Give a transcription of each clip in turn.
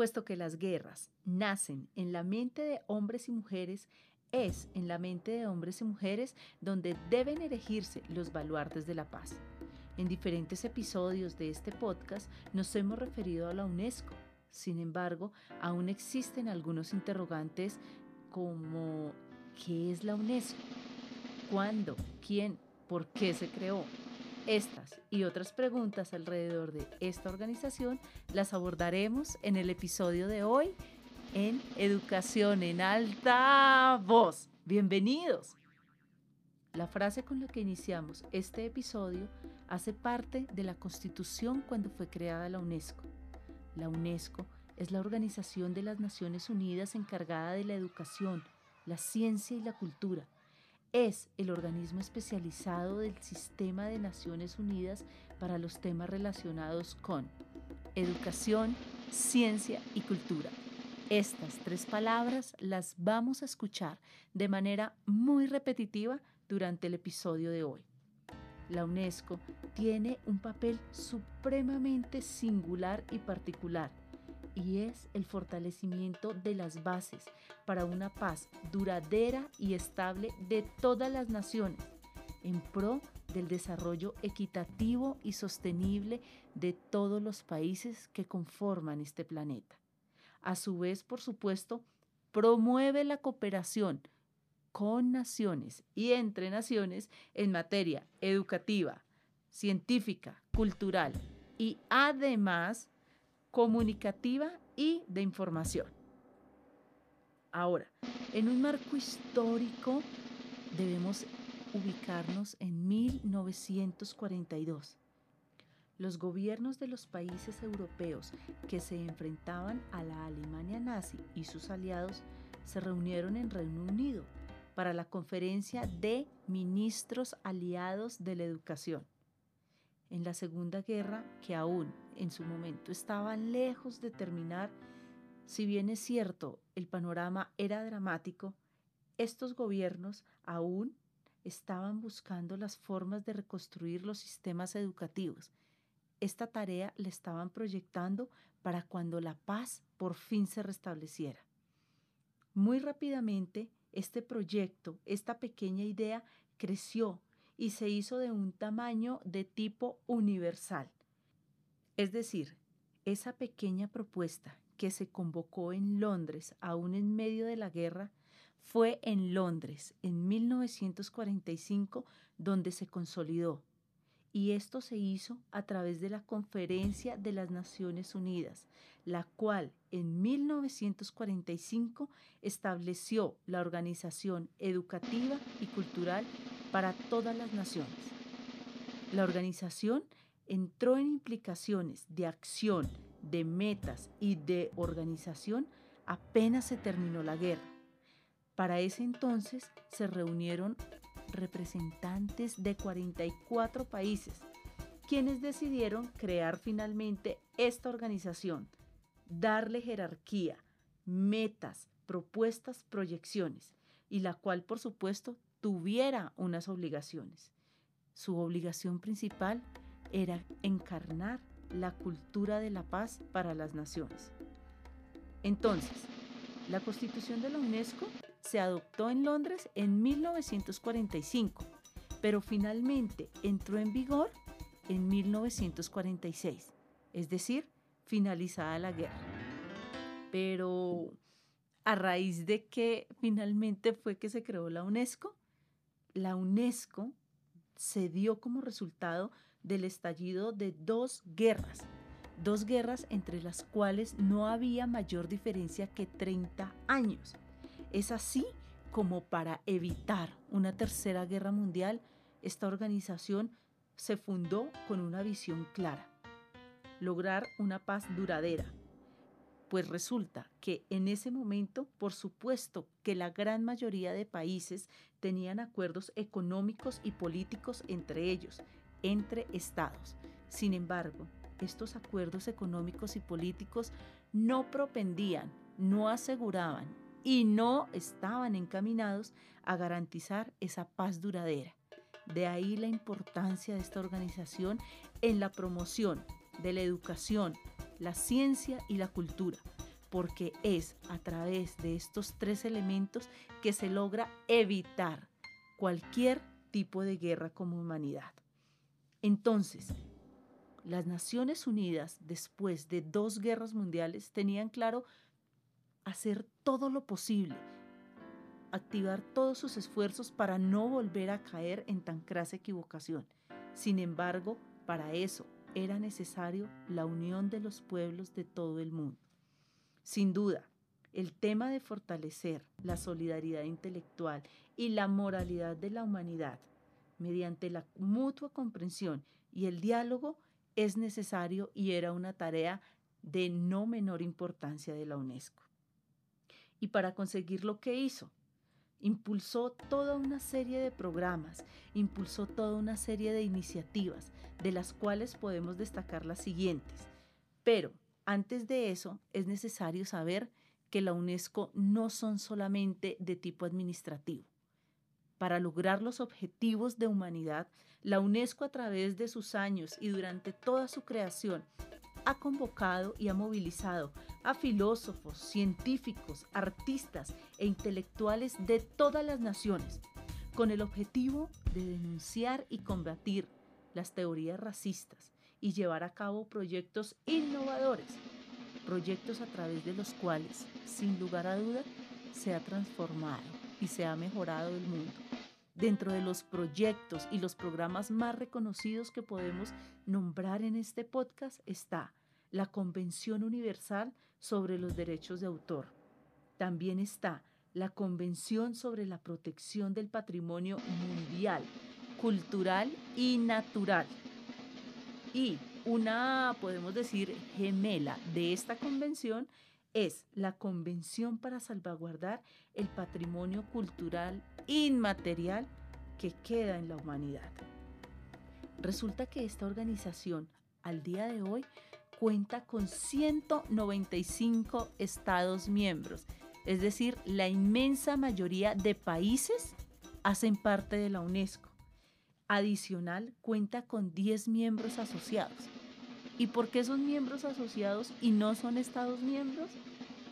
puesto que las guerras nacen en la mente de hombres y mujeres, es en la mente de hombres y mujeres donde deben erigirse los baluartes de la paz. En diferentes episodios de este podcast nos hemos referido a la UNESCO. Sin embargo, aún existen algunos interrogantes como ¿qué es la UNESCO? ¿Cuándo? ¿Quién? ¿Por qué se creó? Estas y otras preguntas alrededor de esta organización las abordaremos en el episodio de hoy en Educación en Alta Voz. Bienvenidos. La frase con la que iniciamos este episodio hace parte de la Constitución cuando fue creada la UNESCO. La UNESCO es la organización de las Naciones Unidas encargada de la educación, la ciencia y la cultura. Es el organismo especializado del Sistema de Naciones Unidas para los temas relacionados con educación, ciencia y cultura. Estas tres palabras las vamos a escuchar de manera muy repetitiva durante el episodio de hoy. La UNESCO tiene un papel supremamente singular y particular y es el fortalecimiento de las bases para una paz duradera y estable de todas las naciones en pro del desarrollo equitativo y sostenible de todos los países que conforman este planeta. A su vez, por supuesto, promueve la cooperación con naciones y entre naciones en materia educativa, científica, cultural y además comunicativa y de información. Ahora, en un marco histórico debemos ubicarnos en 1942. Los gobiernos de los países europeos que se enfrentaban a la Alemania nazi y sus aliados se reunieron en Reino Unido para la conferencia de ministros aliados de la educación. En la Segunda Guerra, que aún en su momento estaba lejos de terminar, si bien es cierto, el panorama era dramático, estos gobiernos aún estaban buscando las formas de reconstruir los sistemas educativos. Esta tarea la estaban proyectando para cuando la paz por fin se restableciera. Muy rápidamente, este proyecto, esta pequeña idea, creció y se hizo de un tamaño de tipo universal. Es decir, esa pequeña propuesta que se convocó en Londres aún en medio de la guerra fue en Londres en 1945 donde se consolidó. Y esto se hizo a través de la Conferencia de las Naciones Unidas, la cual en 1945 estableció la organización educativa y cultural para todas las naciones. La organización entró en implicaciones de acción, de metas y de organización apenas se terminó la guerra. Para ese entonces se reunieron representantes de 44 países, quienes decidieron crear finalmente esta organización darle jerarquía, metas, propuestas, proyecciones, y la cual, por supuesto, tuviera unas obligaciones. Su obligación principal era encarnar la cultura de la paz para las naciones. Entonces, la constitución de la UNESCO se adoptó en Londres en 1945, pero finalmente entró en vigor en 1946, es decir, finalizada la guerra. Pero a raíz de que finalmente fue que se creó la UNESCO, la UNESCO se dio como resultado del estallido de dos guerras, dos guerras entre las cuales no había mayor diferencia que 30 años. Es así como para evitar una tercera guerra mundial, esta organización se fundó con una visión clara lograr una paz duradera. Pues resulta que en ese momento, por supuesto que la gran mayoría de países tenían acuerdos económicos y políticos entre ellos, entre estados. Sin embargo, estos acuerdos económicos y políticos no propendían, no aseguraban y no estaban encaminados a garantizar esa paz duradera. De ahí la importancia de esta organización en la promoción de la educación, la ciencia y la cultura, porque es a través de estos tres elementos que se logra evitar cualquier tipo de guerra como humanidad. Entonces, las Naciones Unidas, después de dos guerras mundiales, tenían claro hacer todo lo posible, activar todos sus esfuerzos para no volver a caer en tan crasa equivocación. Sin embargo, para eso era necesario la unión de los pueblos de todo el mundo. Sin duda, el tema de fortalecer la solidaridad intelectual y la moralidad de la humanidad mediante la mutua comprensión y el diálogo es necesario y era una tarea de no menor importancia de la UNESCO. Y para conseguir lo que hizo, impulsó toda una serie de programas, impulsó toda una serie de iniciativas, de las cuales podemos destacar las siguientes. Pero antes de eso es necesario saber que la UNESCO no son solamente de tipo administrativo. Para lograr los objetivos de humanidad, la UNESCO a través de sus años y durante toda su creación ha convocado y ha movilizado a filósofos, científicos, artistas e intelectuales de todas las naciones con el objetivo de denunciar y combatir las teorías racistas y llevar a cabo proyectos innovadores, proyectos a través de los cuales, sin lugar a duda, se ha transformado y se ha mejorado el mundo. Dentro de los proyectos y los programas más reconocidos que podemos nombrar en este podcast está la Convención Universal sobre los Derechos de Autor. También está la Convención sobre la Protección del Patrimonio Mundial, Cultural y Natural. Y una, podemos decir, gemela de esta convención es la Convención para salvaguardar el patrimonio cultural inmaterial que queda en la humanidad. Resulta que esta organización al día de hoy cuenta con 195 estados miembros, es decir, la inmensa mayoría de países hacen parte de la UNESCO. Adicional, cuenta con 10 miembros asociados. ¿Y por qué son miembros asociados y no son estados miembros?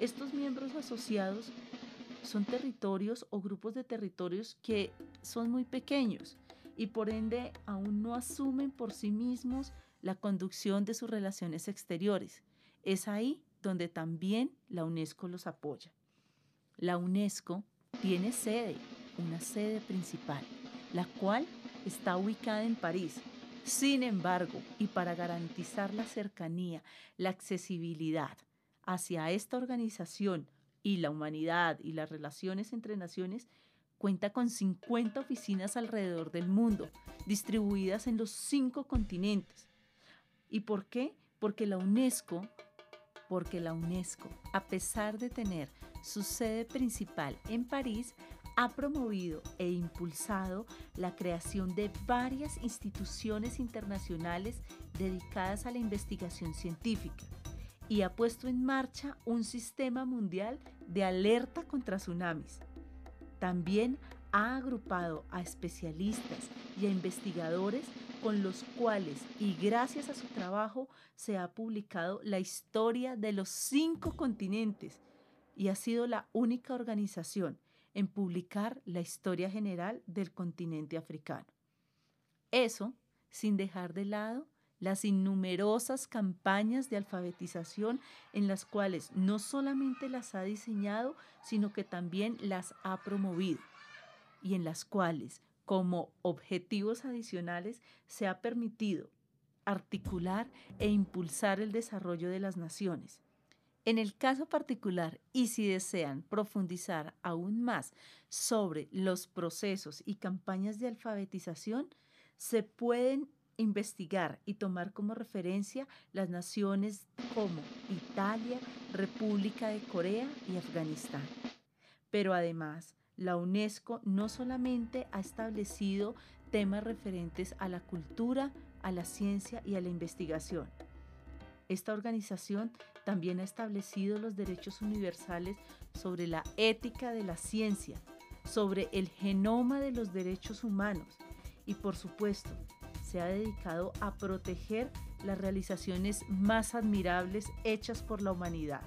Estos miembros asociados son territorios o grupos de territorios que son muy pequeños y por ende aún no asumen por sí mismos la conducción de sus relaciones exteriores. Es ahí donde también la UNESCO los apoya. La UNESCO tiene sede, una sede principal, la cual está ubicada en París. Sin embargo, y para garantizar la cercanía, la accesibilidad hacia esta organización y la humanidad y las relaciones entre naciones, cuenta con 50 oficinas alrededor del mundo, distribuidas en los cinco continentes. ¿Y por qué? Porque la UNESCO, porque la UNESCO, a pesar de tener su sede principal en París, ha promovido e impulsado la creación de varias instituciones internacionales dedicadas a la investigación científica y ha puesto en marcha un sistema mundial de alerta contra tsunamis. También ha agrupado a especialistas y a investigadores con los cuales y gracias a su trabajo se ha publicado la historia de los cinco continentes y ha sido la única organización en publicar la historia general del continente africano. Eso sin dejar de lado las innumerosas campañas de alfabetización en las cuales no solamente las ha diseñado, sino que también las ha promovido y en las cuales, como objetivos adicionales, se ha permitido articular e impulsar el desarrollo de las naciones. En el caso particular, y si desean profundizar aún más sobre los procesos y campañas de alfabetización, se pueden investigar y tomar como referencia las naciones como Italia, República de Corea y Afganistán. Pero además, la UNESCO no solamente ha establecido temas referentes a la cultura, a la ciencia y a la investigación. Esta organización también ha establecido los derechos universales sobre la ética de la ciencia, sobre el genoma de los derechos humanos y por supuesto se ha dedicado a proteger las realizaciones más admirables hechas por la humanidad.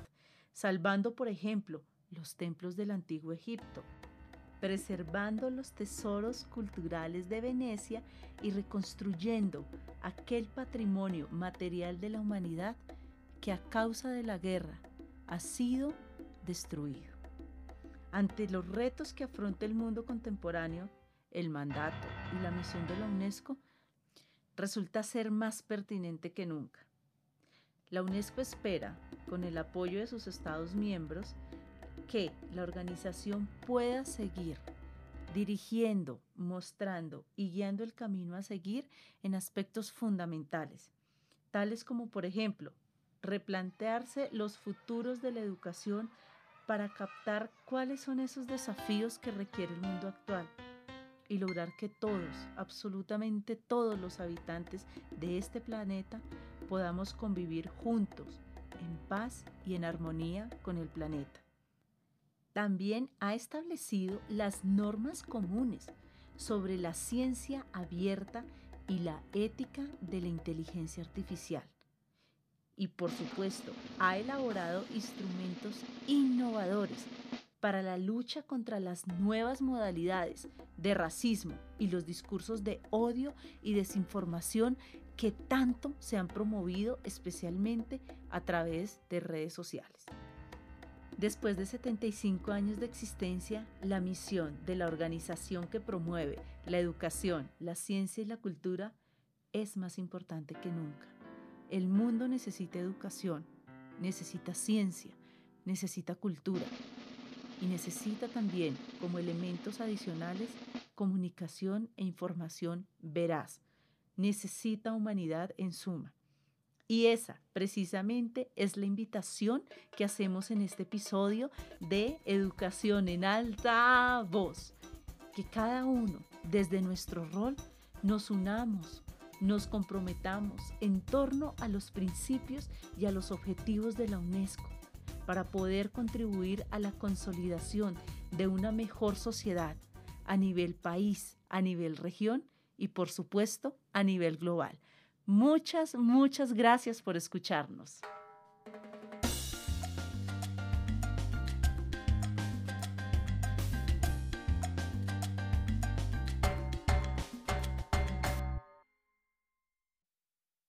salvando, por ejemplo, los templos del antiguo Egipto, preservando los tesoros culturales de Venecia y reconstruyendo aquel patrimonio material de la humanidad que a causa de la guerra ha sido destruido. Ante los retos que afronta el mundo contemporáneo, el mandato y la misión de la UNESCO resulta ser más pertinente que nunca. La UNESCO espera, con el apoyo de sus Estados miembros, que la organización pueda seguir dirigiendo, mostrando y guiando el camino a seguir en aspectos fundamentales, tales como, por ejemplo, replantearse los futuros de la educación para captar cuáles son esos desafíos que requiere el mundo actual y lograr que todos, absolutamente todos los habitantes de este planeta podamos convivir juntos, en paz y en armonía con el planeta. También ha establecido las normas comunes sobre la ciencia abierta y la ética de la inteligencia artificial. Y por supuesto, ha elaborado instrumentos innovadores para la lucha contra las nuevas modalidades de racismo y los discursos de odio y desinformación que tanto se han promovido especialmente a través de redes sociales. Después de 75 años de existencia, la misión de la organización que promueve la educación, la ciencia y la cultura es más importante que nunca. El mundo necesita educación, necesita ciencia, necesita cultura y necesita también como elementos adicionales comunicación e información veraz. Necesita humanidad en suma. Y esa precisamente es la invitación que hacemos en este episodio de Educación en alta voz. Que cada uno, desde nuestro rol, nos unamos, nos comprometamos en torno a los principios y a los objetivos de la UNESCO para poder contribuir a la consolidación de una mejor sociedad a nivel país, a nivel región y por supuesto a nivel global. Muchas, muchas gracias por escucharnos.